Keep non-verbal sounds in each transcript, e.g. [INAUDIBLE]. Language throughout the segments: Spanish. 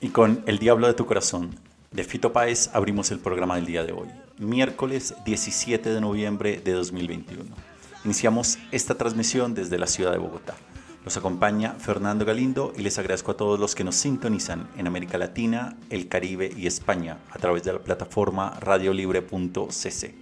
Y con El Diablo de tu Corazón, de Fito Páez, abrimos el programa del día de hoy, miércoles 17 de noviembre de 2021. Iniciamos esta transmisión desde la ciudad de Bogotá. Los acompaña Fernando Galindo y les agradezco a todos los que nos sintonizan en América Latina, el Caribe y España a través de la plataforma radiolibre.cc.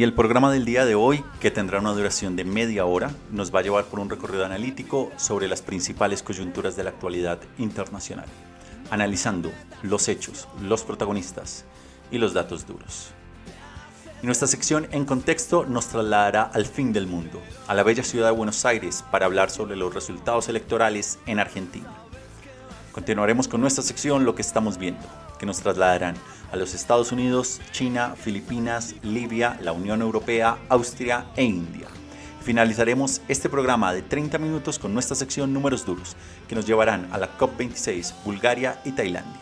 Y el programa del día de hoy, que tendrá una duración de media hora, nos va a llevar por un recorrido analítico sobre las principales coyunturas de la actualidad internacional, analizando los hechos, los protagonistas y los datos duros. Y nuestra sección En Contexto nos trasladará al fin del mundo, a la bella ciudad de Buenos Aires, para hablar sobre los resultados electorales en Argentina. Continuaremos con nuestra sección Lo que estamos viendo, que nos trasladarán a los Estados Unidos, China, Filipinas, Libia, la Unión Europea, Austria e India. Finalizaremos este programa de 30 minutos con nuestra sección Números Duros, que nos llevarán a la COP26, Bulgaria y Tailandia.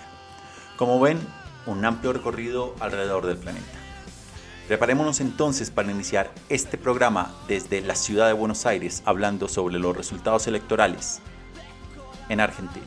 Como ven, un amplio recorrido alrededor del planeta. Preparémonos entonces para iniciar este programa desde la ciudad de Buenos Aires hablando sobre los resultados electorales en Argentina.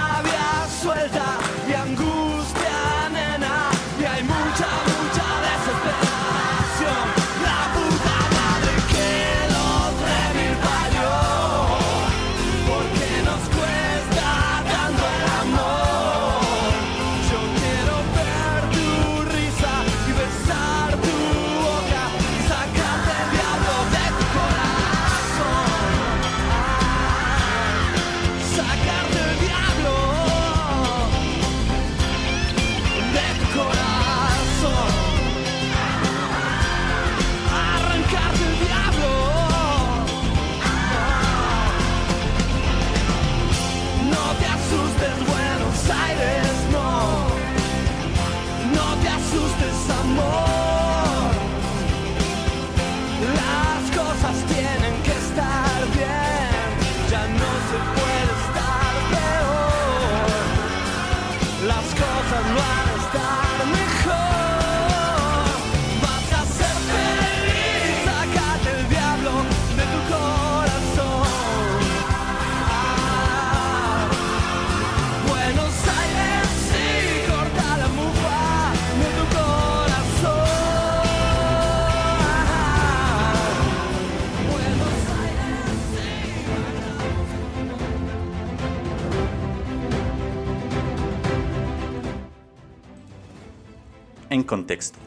En contexto,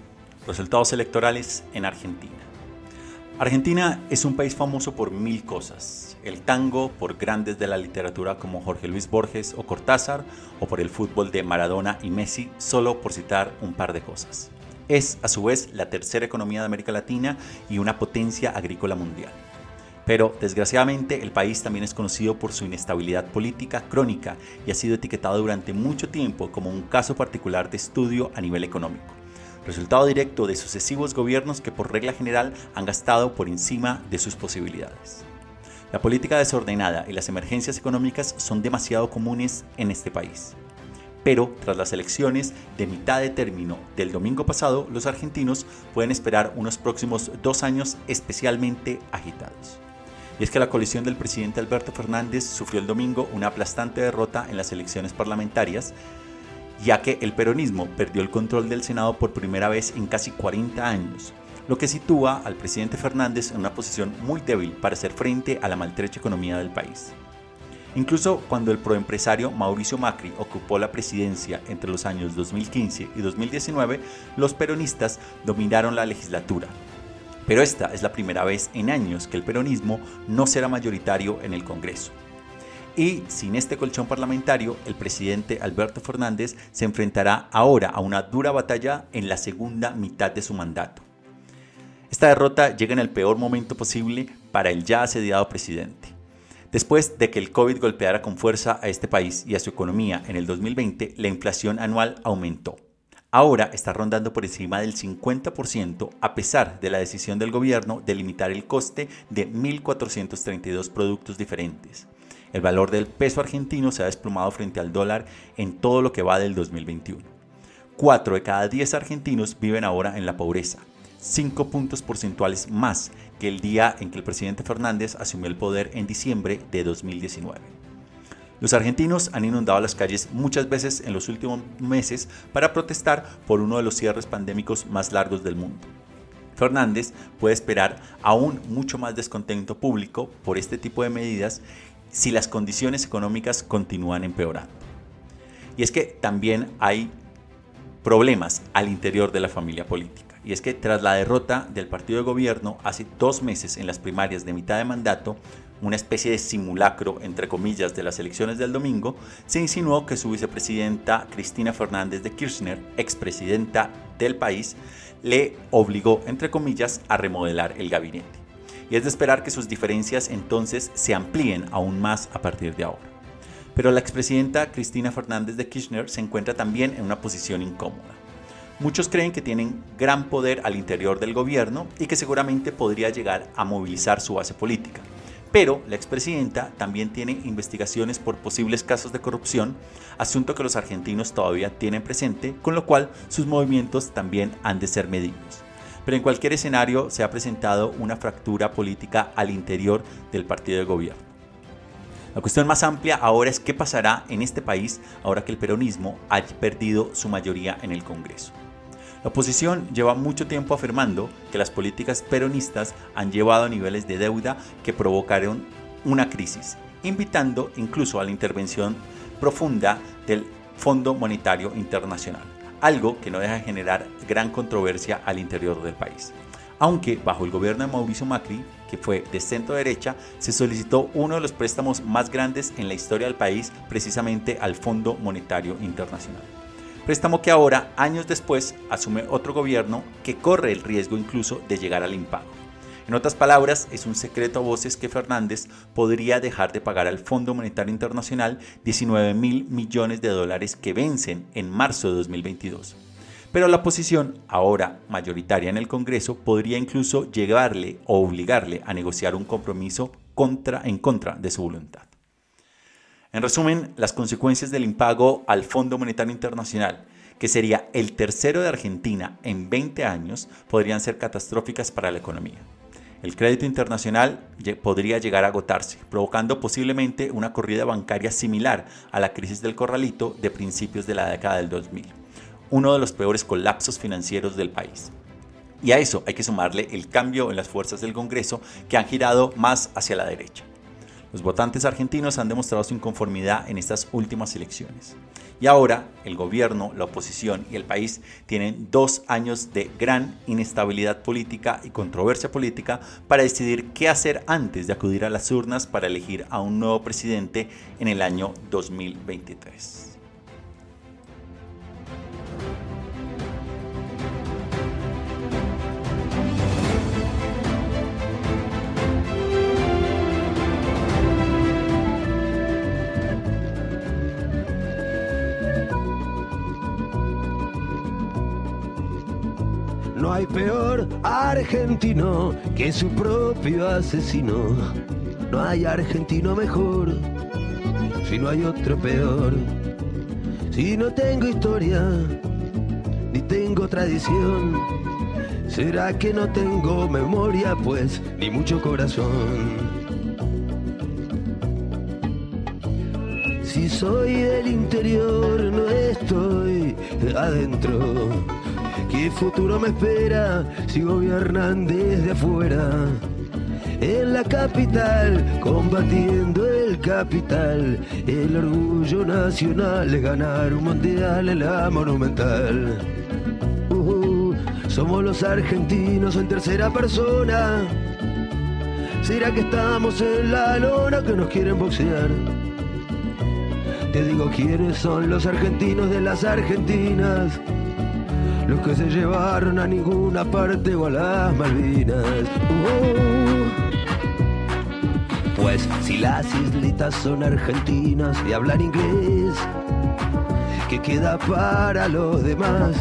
resultados electorales en Argentina. Argentina es un país famoso por mil cosas. El tango por grandes de la literatura como Jorge Luis Borges o Cortázar, o por el fútbol de Maradona y Messi, solo por citar un par de cosas. es a su vez la tercera economía de América Latina y una potencia agrícola mundial. Pero desgraciadamente el país también es conocido por su inestabilidad política crónica y ha sido etiquetado durante mucho tiempo como un caso particular de estudio a nivel económico, resultado directo de sucesivos gobiernos que por regla general han gastado por encima de sus posibilidades. La política desordenada y las emergencias económicas son demasiado comunes en este país. Pero tras las elecciones de mitad de término del domingo pasado, los argentinos pueden esperar unos próximos dos años especialmente agitados. Y es que la coalición del presidente Alberto Fernández sufrió el domingo una aplastante derrota en las elecciones parlamentarias, ya que el peronismo perdió el control del Senado por primera vez en casi 40 años, lo que sitúa al presidente Fernández en una posición muy débil para hacer frente a la maltrecha economía del país. Incluso cuando el proempresario Mauricio Macri ocupó la presidencia entre los años 2015 y 2019, los peronistas dominaron la legislatura. Pero esta es la primera vez en años que el peronismo no será mayoritario en el Congreso. Y sin este colchón parlamentario, el presidente Alberto Fernández se enfrentará ahora a una dura batalla en la segunda mitad de su mandato. Esta derrota llega en el peor momento posible para el ya asediado presidente. Después de que el COVID golpeara con fuerza a este país y a su economía en el 2020, la inflación anual aumentó. Ahora está rondando por encima del 50% a pesar de la decisión del gobierno de limitar el coste de 1.432 productos diferentes. El valor del peso argentino se ha desplomado frente al dólar en todo lo que va del 2021. 4 de cada 10 argentinos viven ahora en la pobreza, 5 puntos porcentuales más que el día en que el presidente Fernández asumió el poder en diciembre de 2019. Los argentinos han inundado las calles muchas veces en los últimos meses para protestar por uno de los cierres pandémicos más largos del mundo. Fernández puede esperar aún mucho más descontento público por este tipo de medidas si las condiciones económicas continúan empeorando. Y es que también hay problemas al interior de la familia política y es que tras la derrota del partido de gobierno hace dos meses en las primarias de mitad de mandato, una especie de simulacro, entre comillas, de las elecciones del domingo, se insinuó que su vicepresidenta Cristina Fernández de Kirchner, expresidenta del país, le obligó, entre comillas, a remodelar el gabinete. Y es de esperar que sus diferencias entonces se amplíen aún más a partir de ahora. Pero la expresidenta Cristina Fernández de Kirchner se encuentra también en una posición incómoda. Muchos creen que tienen gran poder al interior del gobierno y que seguramente podría llegar a movilizar su base política. Pero la expresidenta también tiene investigaciones por posibles casos de corrupción, asunto que los argentinos todavía tienen presente, con lo cual sus movimientos también han de ser medidos. Pero en cualquier escenario se ha presentado una fractura política al interior del partido de gobierno. La cuestión más amplia ahora es qué pasará en este país ahora que el peronismo haya perdido su mayoría en el Congreso. La oposición lleva mucho tiempo afirmando que las políticas peronistas han llevado a niveles de deuda que provocaron una crisis, invitando incluso a la intervención profunda del Fondo Monetario Internacional, algo que no deja de generar gran controversia al interior del país. Aunque bajo el gobierno de Mauricio Macri, que fue de centro derecha, se solicitó uno de los préstamos más grandes en la historia del país precisamente al Fondo Monetario Internacional. Préstamo que ahora, años después, asume otro gobierno que corre el riesgo incluso de llegar al impago. En otras palabras, es un secreto a voces que Fernández podría dejar de pagar al Fondo Monetario Internacional 19 mil millones de dólares que vencen en marzo de 2022. Pero la oposición, ahora mayoritaria en el Congreso, podría incluso llegarle o obligarle a negociar un compromiso contra, en contra de su voluntad. En resumen, las consecuencias del impago al Fondo Monetario Internacional, que sería el tercero de Argentina en 20 años, podrían ser catastróficas para la economía. El crédito internacional podría llegar a agotarse, provocando posiblemente una corrida bancaria similar a la crisis del corralito de principios de la década del 2000, uno de los peores colapsos financieros del país. Y a eso hay que sumarle el cambio en las fuerzas del Congreso que han girado más hacia la derecha. Los votantes argentinos han demostrado su inconformidad en estas últimas elecciones. Y ahora el gobierno, la oposición y el país tienen dos años de gran inestabilidad política y controversia política para decidir qué hacer antes de acudir a las urnas para elegir a un nuevo presidente en el año 2023. Hay peor argentino que su propio asesino. No hay argentino mejor si no hay otro peor. Si no tengo historia ni tengo tradición, será que no tengo memoria, pues ni mucho corazón. Si soy del interior, no estoy adentro. ¿Qué futuro me espera si gobiernan desde afuera? En la capital, combatiendo el capital, el orgullo nacional es ganar un mundial en la monumental. Uh, somos los argentinos en tercera persona. ¿Será que estamos en la lona que nos quieren boxear? Te digo quiénes son los argentinos de las argentinas. Los que se llevaron a ninguna parte o a las Malvinas. Oh. Pues si las islitas son argentinas y hablan inglés, ¿qué queda para los demás?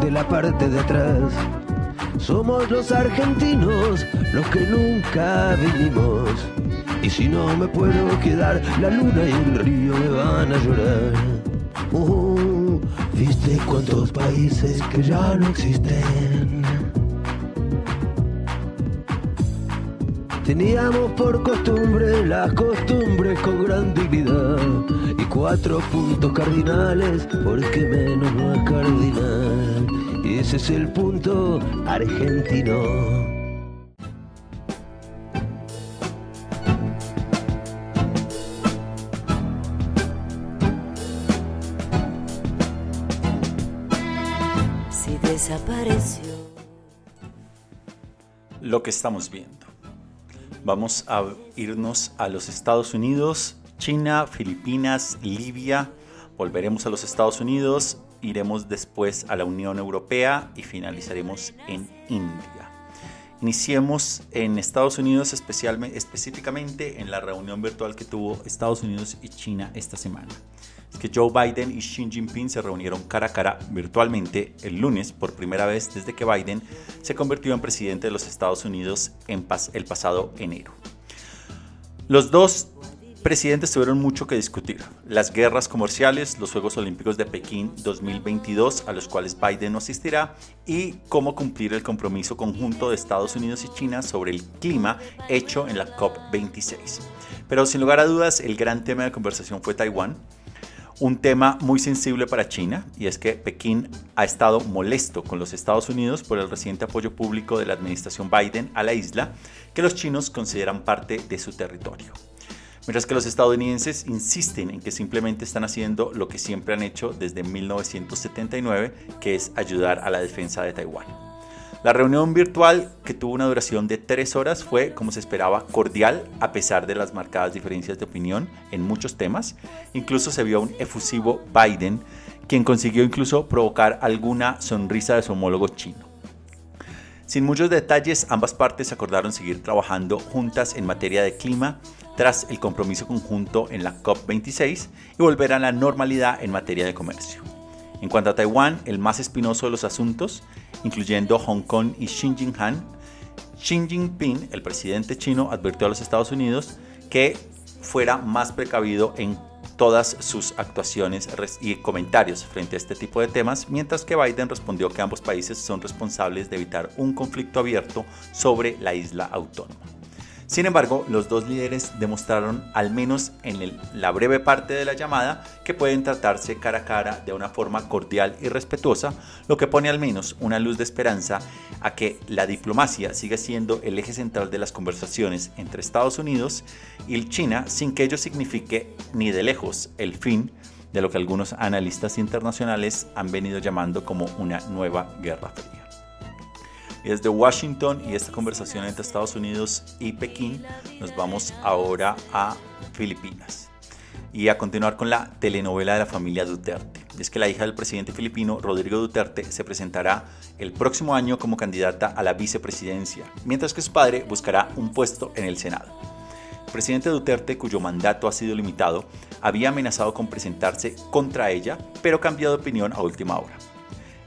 De la parte de atrás. Somos los argentinos los que nunca vinimos. Y si no me puedo quedar, la luna y el río me van a llorar. Oh, ¿Viste cuántos países que ya no existen? Teníamos por costumbre las costumbres con gran dignidad y cuatro puntos cardinales porque menos no es cardinal. Ese es el punto argentino. Desapareció. Lo que estamos viendo. Vamos a irnos a los Estados Unidos, China, Filipinas, Libia. Volveremos a los Estados Unidos, iremos después a la Unión Europea y finalizaremos en India. Iniciemos en Estados Unidos, especialmente, específicamente en la reunión virtual que tuvo Estados Unidos y China esta semana. Que Joe Biden y Xi Jinping se reunieron cara a cara virtualmente el lunes por primera vez desde que Biden se convirtió en presidente de los Estados Unidos el pasado enero. Los dos presidentes tuvieron mucho que discutir. Las guerras comerciales, los Juegos Olímpicos de Pekín 2022, a los cuales Biden no asistirá, y cómo cumplir el compromiso conjunto de Estados Unidos y China sobre el clima hecho en la COP26. Pero sin lugar a dudas, el gran tema de conversación fue Taiwán. Un tema muy sensible para China y es que Pekín ha estado molesto con los Estados Unidos por el reciente apoyo público de la administración Biden a la isla que los chinos consideran parte de su territorio. Mientras que los estadounidenses insisten en que simplemente están haciendo lo que siempre han hecho desde 1979, que es ayudar a la defensa de Taiwán. La reunión virtual, que tuvo una duración de tres horas, fue, como se esperaba, cordial a pesar de las marcadas diferencias de opinión en muchos temas. Incluso se vio un efusivo Biden, quien consiguió incluso provocar alguna sonrisa de su homólogo chino. Sin muchos detalles, ambas partes acordaron seguir trabajando juntas en materia de clima tras el compromiso conjunto en la COP26 y volver a la normalidad en materia de comercio. En cuanto a Taiwán, el más espinoso de los asuntos, incluyendo Hong Kong y Xinjiang, Xi Jinping, el presidente chino, advirtió a los Estados Unidos que fuera más precavido en todas sus actuaciones y comentarios frente a este tipo de temas, mientras que Biden respondió que ambos países son responsables de evitar un conflicto abierto sobre la isla autónoma. Sin embargo, los dos líderes demostraron, al menos en la breve parte de la llamada, que pueden tratarse cara a cara de una forma cordial y respetuosa, lo que pone al menos una luz de esperanza a que la diplomacia siga siendo el eje central de las conversaciones entre Estados Unidos y China, sin que ello signifique ni de lejos el fin de lo que algunos analistas internacionales han venido llamando como una nueva guerra fría. Y desde Washington y esta conversación entre Estados Unidos y Pekín, nos vamos ahora a Filipinas. Y a continuar con la telenovela de la familia Duterte. Es que la hija del presidente filipino, Rodrigo Duterte, se presentará el próximo año como candidata a la vicepresidencia, mientras que su padre buscará un puesto en el Senado. El presidente Duterte, cuyo mandato ha sido limitado, había amenazado con presentarse contra ella, pero cambió de opinión a última hora.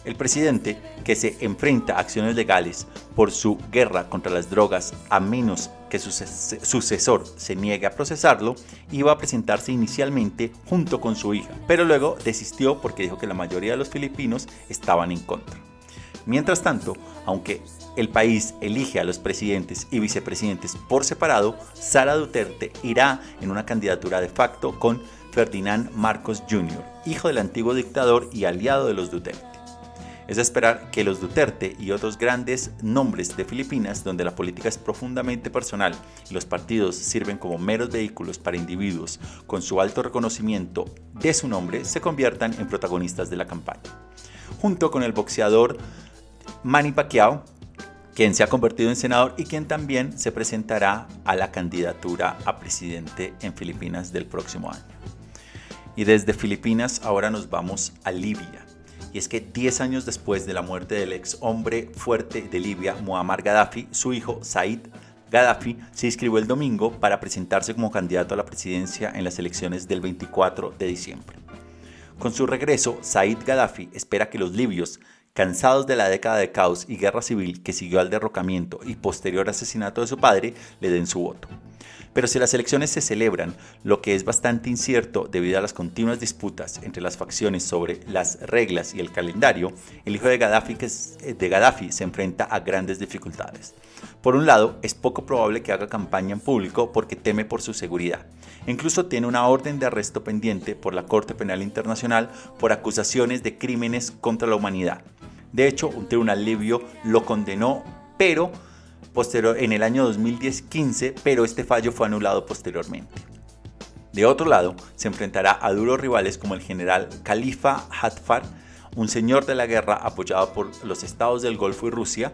El presidente, que se enfrenta a acciones legales por su guerra contra las drogas a menos que su sucesor se niegue a procesarlo, iba a presentarse inicialmente junto con su hija, pero luego desistió porque dijo que la mayoría de los filipinos estaban en contra. Mientras tanto, aunque el país elige a los presidentes y vicepresidentes por separado, Sara Duterte irá en una candidatura de facto con Ferdinand Marcos Jr., hijo del antiguo dictador y aliado de los Duterte. Es esperar que los Duterte y otros grandes nombres de Filipinas, donde la política es profundamente personal y los partidos sirven como meros vehículos para individuos con su alto reconocimiento de su nombre, se conviertan en protagonistas de la campaña. Junto con el boxeador Manny Pacquiao, quien se ha convertido en senador y quien también se presentará a la candidatura a presidente en Filipinas del próximo año. Y desde Filipinas ahora nos vamos a Libia. Y es que 10 años después de la muerte del ex hombre fuerte de Libia, Muammar Gaddafi, su hijo Said Gaddafi se inscribió el domingo para presentarse como candidato a la presidencia en las elecciones del 24 de diciembre. Con su regreso, Said Gaddafi espera que los libios cansados de la década de caos y guerra civil que siguió al derrocamiento y posterior asesinato de su padre, le den su voto. Pero si las elecciones se celebran, lo que es bastante incierto debido a las continuas disputas entre las facciones sobre las reglas y el calendario, el hijo de Gaddafi, de Gaddafi se enfrenta a grandes dificultades. Por un lado, es poco probable que haga campaña en público porque teme por su seguridad. Incluso tiene una orden de arresto pendiente por la Corte Penal Internacional por acusaciones de crímenes contra la humanidad. De hecho, un tribunal libio lo condenó, pero posterior, en el año 2015, pero este fallo fue anulado posteriormente. De otro lado, se enfrentará a duros rivales como el general Khalifa Haftar, un señor de la guerra apoyado por los estados del Golfo y Rusia,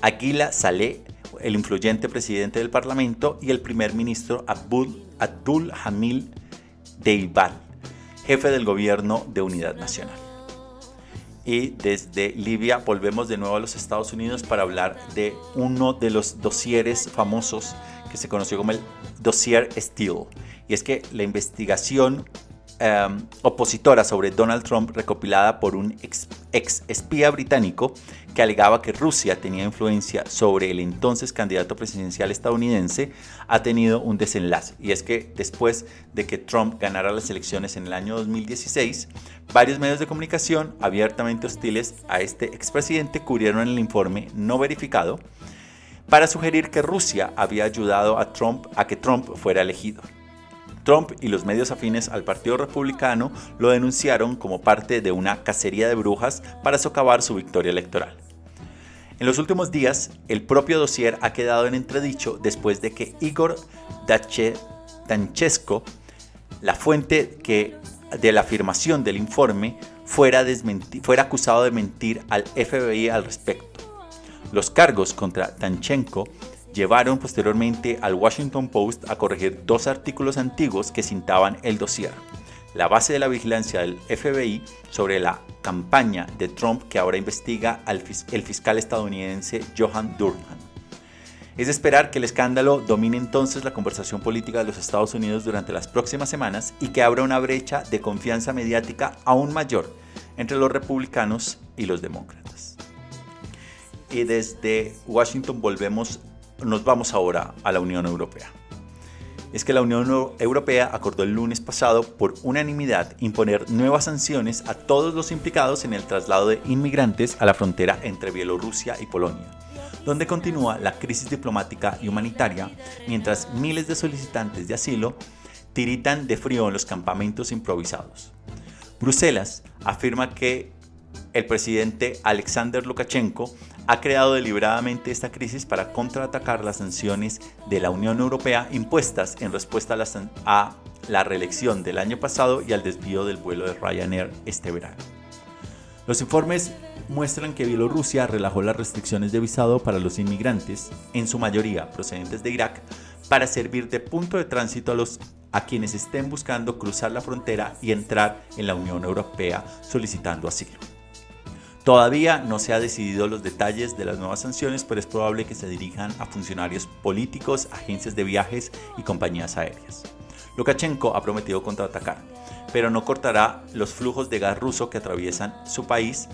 Aguila Saleh, el influyente presidente del parlamento, y el primer ministro Abdul, Abdul Hamil Deibal, jefe del gobierno de unidad nacional y desde Libia volvemos de nuevo a los Estados Unidos para hablar de uno de los dosieres famosos que se conoció como el dossier Steele. Y es que la investigación Em, opositora sobre Donald Trump recopilada por un ex, espía británico que alegaba que Rusia tenía influencia sobre el entonces candidato presidencial estadounidense, ha tenido un desenlace. Y es que después de que Trump ganara las elecciones en el año 2016, varios medios de comunicación abiertamente hostiles a este expresidente cubrieron el informe no verificado para sugerir que Rusia había ayudado a Trump a que Trump fuera elegido. Trump y los medios afines al Partido Republicano lo denunciaron como parte de una cacería de brujas para socavar su victoria electoral. En los últimos días, el propio dossier ha quedado en entredicho después de que Igor Danchesko, la fuente que, de la afirmación del informe, fuera, fuera acusado de mentir al FBI al respecto. Los cargos contra Danchenko llevaron posteriormente al Washington Post a corregir dos artículos antiguos que cintaban el dossier. La base de la vigilancia del FBI sobre la campaña de Trump que ahora investiga al el fiscal estadounidense Johan Durham. Es de esperar que el escándalo domine entonces la conversación política de los Estados Unidos durante las próximas semanas y que abra una brecha de confianza mediática aún mayor entre los republicanos y los demócratas. Y desde Washington volvemos nos vamos ahora a la Unión Europea. Es que la Unión Europea acordó el lunes pasado por unanimidad imponer nuevas sanciones a todos los implicados en el traslado de inmigrantes a la frontera entre Bielorrusia y Polonia, donde continúa la crisis diplomática y humanitaria, mientras miles de solicitantes de asilo tiritan de frío en los campamentos improvisados. Bruselas afirma que el presidente Alexander Lukashenko ha creado deliberadamente esta crisis para contraatacar las sanciones de la Unión Europea impuestas en respuesta a la, reelección del año pasado y al desvío del vuelo de Ryanair este verano. Los informes muestran que Bielorrusia relajó las restricciones de visado para los inmigrantes, en su mayoría procedentes de Irak, para servir de punto de tránsito a los a quienes estén buscando cruzar la frontera y entrar en la Unión Europea solicitando asilo. Todavía no se ha decidido los detalles de las nuevas sanciones, pero es probable que se dirijan a funcionarios políticos, agencias de viajes y compañías aéreas. Lukashenko ha prometido contraatacar, pero no cortará los flujos de gas ruso que atraviesan su país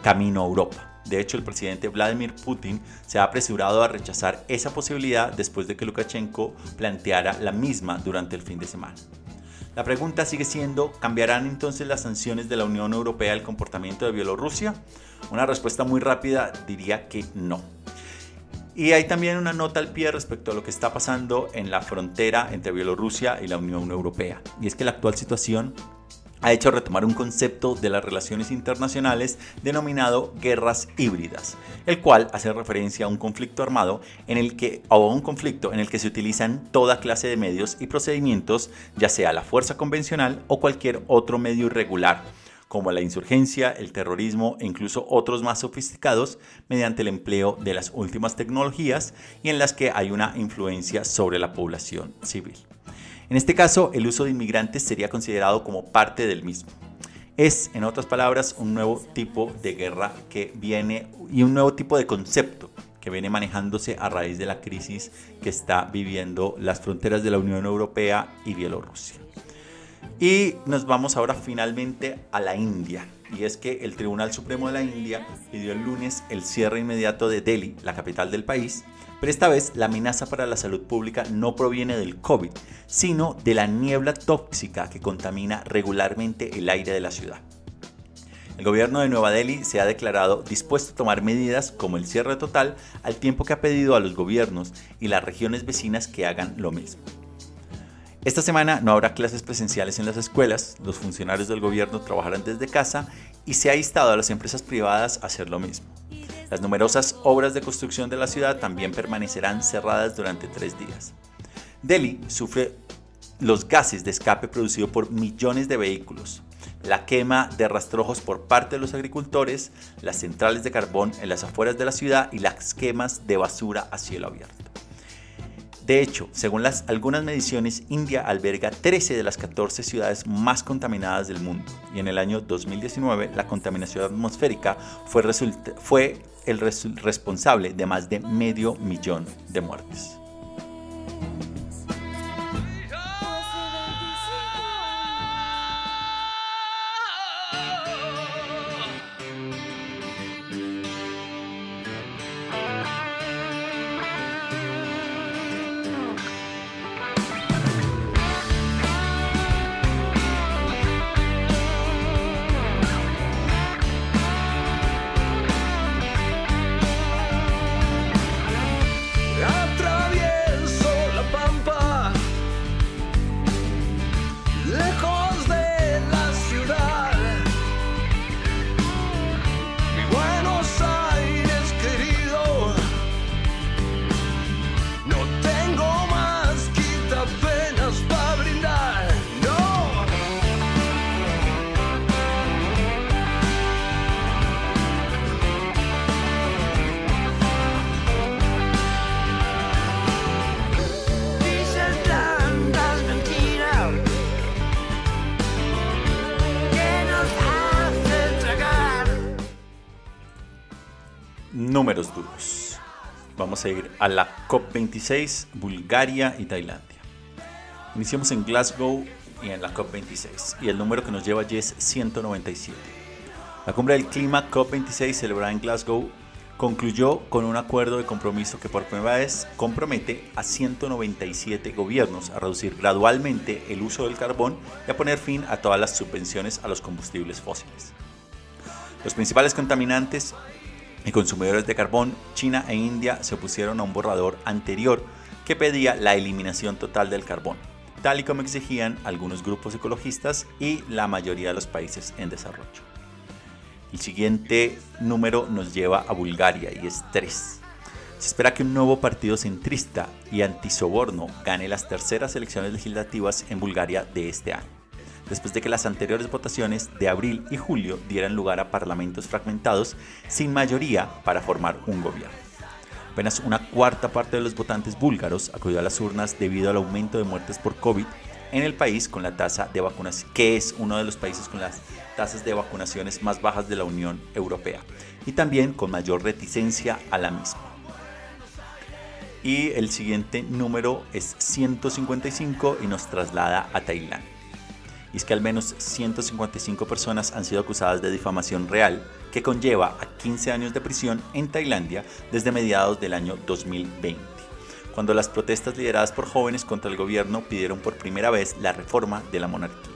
camino a Europa. De hecho, el presidente Vladimir Putin se ha apresurado a rechazar esa posibilidad después de que Lukashenko planteara la misma durante el fin de semana. La pregunta sigue siendo, ¿cambiarán entonces las sanciones de la Unión Europea el comportamiento de Bielorrusia? Una respuesta muy rápida diría que no. Y hay también una nota al pie respecto a lo que está pasando en la frontera entre Bielorrusia y la Unión Europea. Y es que la actual situación ha hecho retomar un concepto de las relaciones internacionales denominado guerras híbridas, el cual hace referencia a un conflicto armado en el que o un conflicto en el que se utilizan toda clase de medios y procedimientos, ya sea la fuerza convencional o cualquier otro medio irregular como la insurgencia, el terrorismo e incluso otros más sofisticados mediante el empleo de las últimas tecnologías y en las que hay una influencia sobre la población civil. En este caso, el uso de inmigrantes sería considerado como parte del mismo. Es, en otras palabras, un nuevo tipo de guerra que viene y un nuevo tipo de concepto que viene manejándose a raíz de la crisis que está viviendo las fronteras de la Unión Europea y Bielorrusia. Y nos vamos ahora finalmente a la India. Y es que el Tribunal Supremo de la India pidió el lunes el cierre inmediato de Delhi, la capital del país. Pero esta vez la amenaza para la salud pública no proviene del COVID, sino de la niebla tóxica que contamina regularmente el aire de la ciudad. El gobierno de Nueva Delhi se ha declarado dispuesto a tomar medidas como el cierre total al tiempo que ha pedido a los gobiernos y las regiones vecinas que hagan lo mismo. Esta semana no habrá clases presenciales en las escuelas, los funcionarios del gobierno trabajarán desde casa y se ha instado a las empresas privadas a hacer lo mismo. Las numerosas obras de construcción de la ciudad también permanecerán cerradas durante tres días. Delhi sufre los gases de escape producidos por millones de vehículos, la quema de rastrojos por parte de los agricultores, las centrales de carbón en las afueras de la ciudad y las quemas de basura a cielo abierto. De hecho, según algunas mediciones, India alberga 13 de las 14 ciudades más contaminadas del mundo y en el año 2019 la contaminación atmosférica fue, fue el responsable de más de medio millón de muertes. Vamos a ir a la COP26, Bulgaria y Tailandia. Iniciamos en Glasgow y en la COP26 y el número que nos lleva allí es 197. La cumbre del clima COP26 celebrada en Glasgow concluyó con un acuerdo de compromiso que por primera vez compromete a 197 gobiernos a reducir gradualmente el uso del carbón y a poner fin a todas las subvenciones a los combustibles fósiles. Los principales contaminantes y consumidores de carbón, China e India se opusieron a un borrador anterior que pedía la eliminación total del carbón, tal y como exigían algunos grupos ecologistas y la mayoría de los países en desarrollo. El siguiente número nos lleva a Bulgaria y es 3. Se espera que un nuevo partido centrista y antisoborno gane las terceras elecciones legislativas en Bulgaria de este año después de que las anteriores votaciones de abril y julio dieran lugar a parlamentos fragmentados sin mayoría para formar un gobierno. Apenas una cuarta parte de los votantes búlgaros acudió a las urnas debido al aumento de muertes por COVID en el país con la tasa de vacunación, que es uno de los países con las tasas de vacunaciones más bajas de la Unión Europea, y también con mayor reticencia a la misma. Y el siguiente número es 155 y nos traslada a Tailandia. Y es que al menos 155 personas han sido acusadas de difamación real, que conlleva a 15 años de prisión en Tailandia desde mediados del año 2020, cuando las protestas lideradas por jóvenes contra el gobierno pidieron por primera vez la reforma de la monarquía.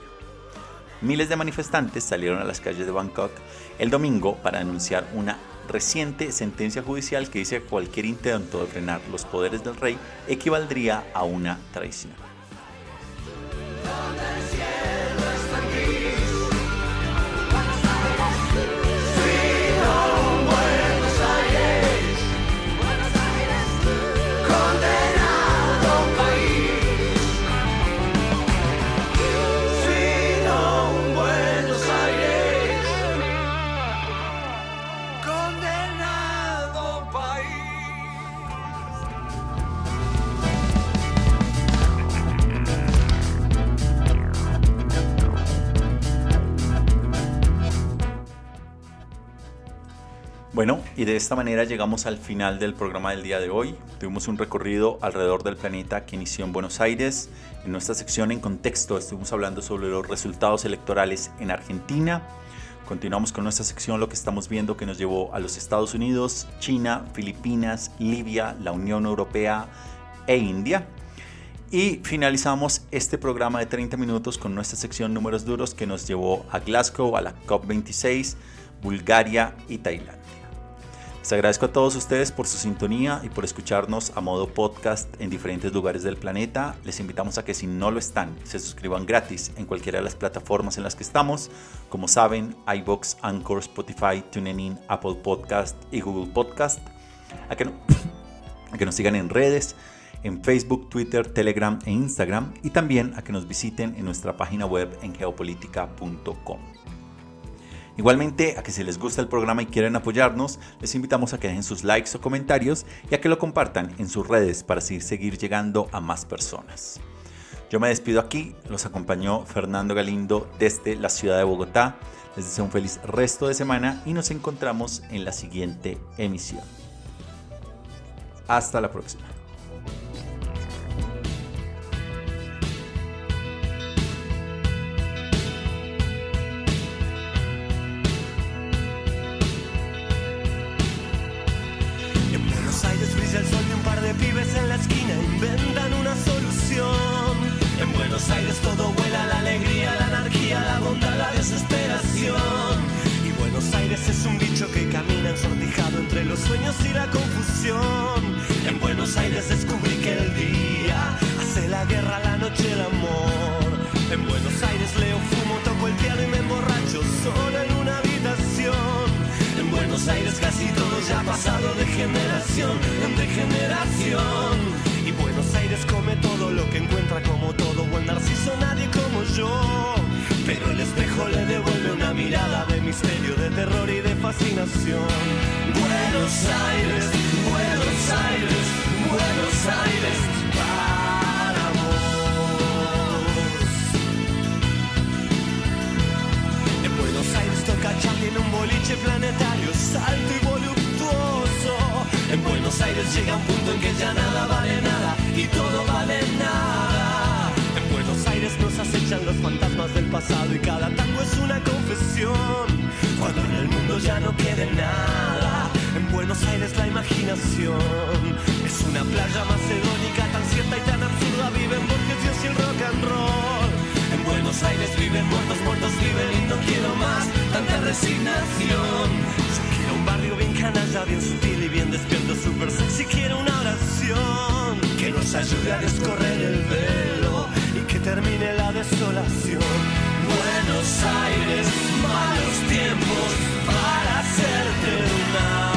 Miles de manifestantes salieron a las calles de Bangkok el domingo para denunciar una reciente sentencia judicial que dice que cualquier intento de frenar los poderes del rey equivaldría a una traición. Bueno, y de esta manera llegamos al final del programa del día de hoy. Tuvimos un recorrido alrededor del planeta que inició en Buenos Aires. En nuestra sección en contexto estuvimos hablando sobre los resultados electorales en Argentina. Continuamos con nuestra sección lo que estamos viendo que nos llevó a los Estados Unidos, China, Filipinas, Libia, la Unión Europea e India. Y finalizamos este programa de 30 minutos con nuestra sección números duros que nos llevó a Glasgow, a la COP26, Bulgaria y Tailandia. Les agradezco a todos ustedes por su sintonía y por escucharnos a modo podcast en diferentes lugares del planeta. Les invitamos a que si no lo están, se suscriban gratis en cualquiera de las plataformas en las que estamos. Como saben, iBox, Anchor, Spotify, TuneIn, Apple Podcast y Google Podcast. A que, [COUGHS] a que nos sigan en redes, en Facebook, Twitter, Telegram e Instagram. Y también a que nos visiten en nuestra página web en geopolítica.com. Igualmente, a que si les gusta el programa y quieren apoyarnos, les invitamos a que dejen sus likes o comentarios y a que lo compartan en sus redes para así seguir llegando a más personas. Yo me despido aquí, los acompañó Fernando Galindo desde la ciudad de Bogotá. Les deseo un feliz resto de semana y nos encontramos en la siguiente emisión. Hasta la próxima. El amor. En Buenos Aires leo, fumo, toco el piano y me emborracho solo en una habitación. En Buenos Aires casi todo ya ha pasado de generación en de generación. Y Buenos Aires come todo lo que encuentra como todo buen narciso, nadie como yo. Pero el espejo le devuelve una mirada de misterio, de terror y de fascinación. Buenos Aires, Buenos Aires, Buenos Aires, en un boliche planetario, salto y voluptuoso. En Buenos Aires llega un punto en que ya nada vale nada y todo vale nada. En Buenos Aires nos acechan los fantasmas del pasado y cada tango es una confesión. Cuando en el mundo ya no quede nada, en Buenos Aires la imaginación es una playa macedónica tan cierta y tan absurda. Viven Borges, Dios y el rock and roll. Buenos Aires viven muertos, muertos viven y no quiero más tanta resignación. Yo quiero un barrio bien canalla, bien sutil y bien despierto, super sexy. Quiero una oración que nos ayude a descorrer el velo y que termine la desolación. Buenos Aires, malos tiempos para hacerte una.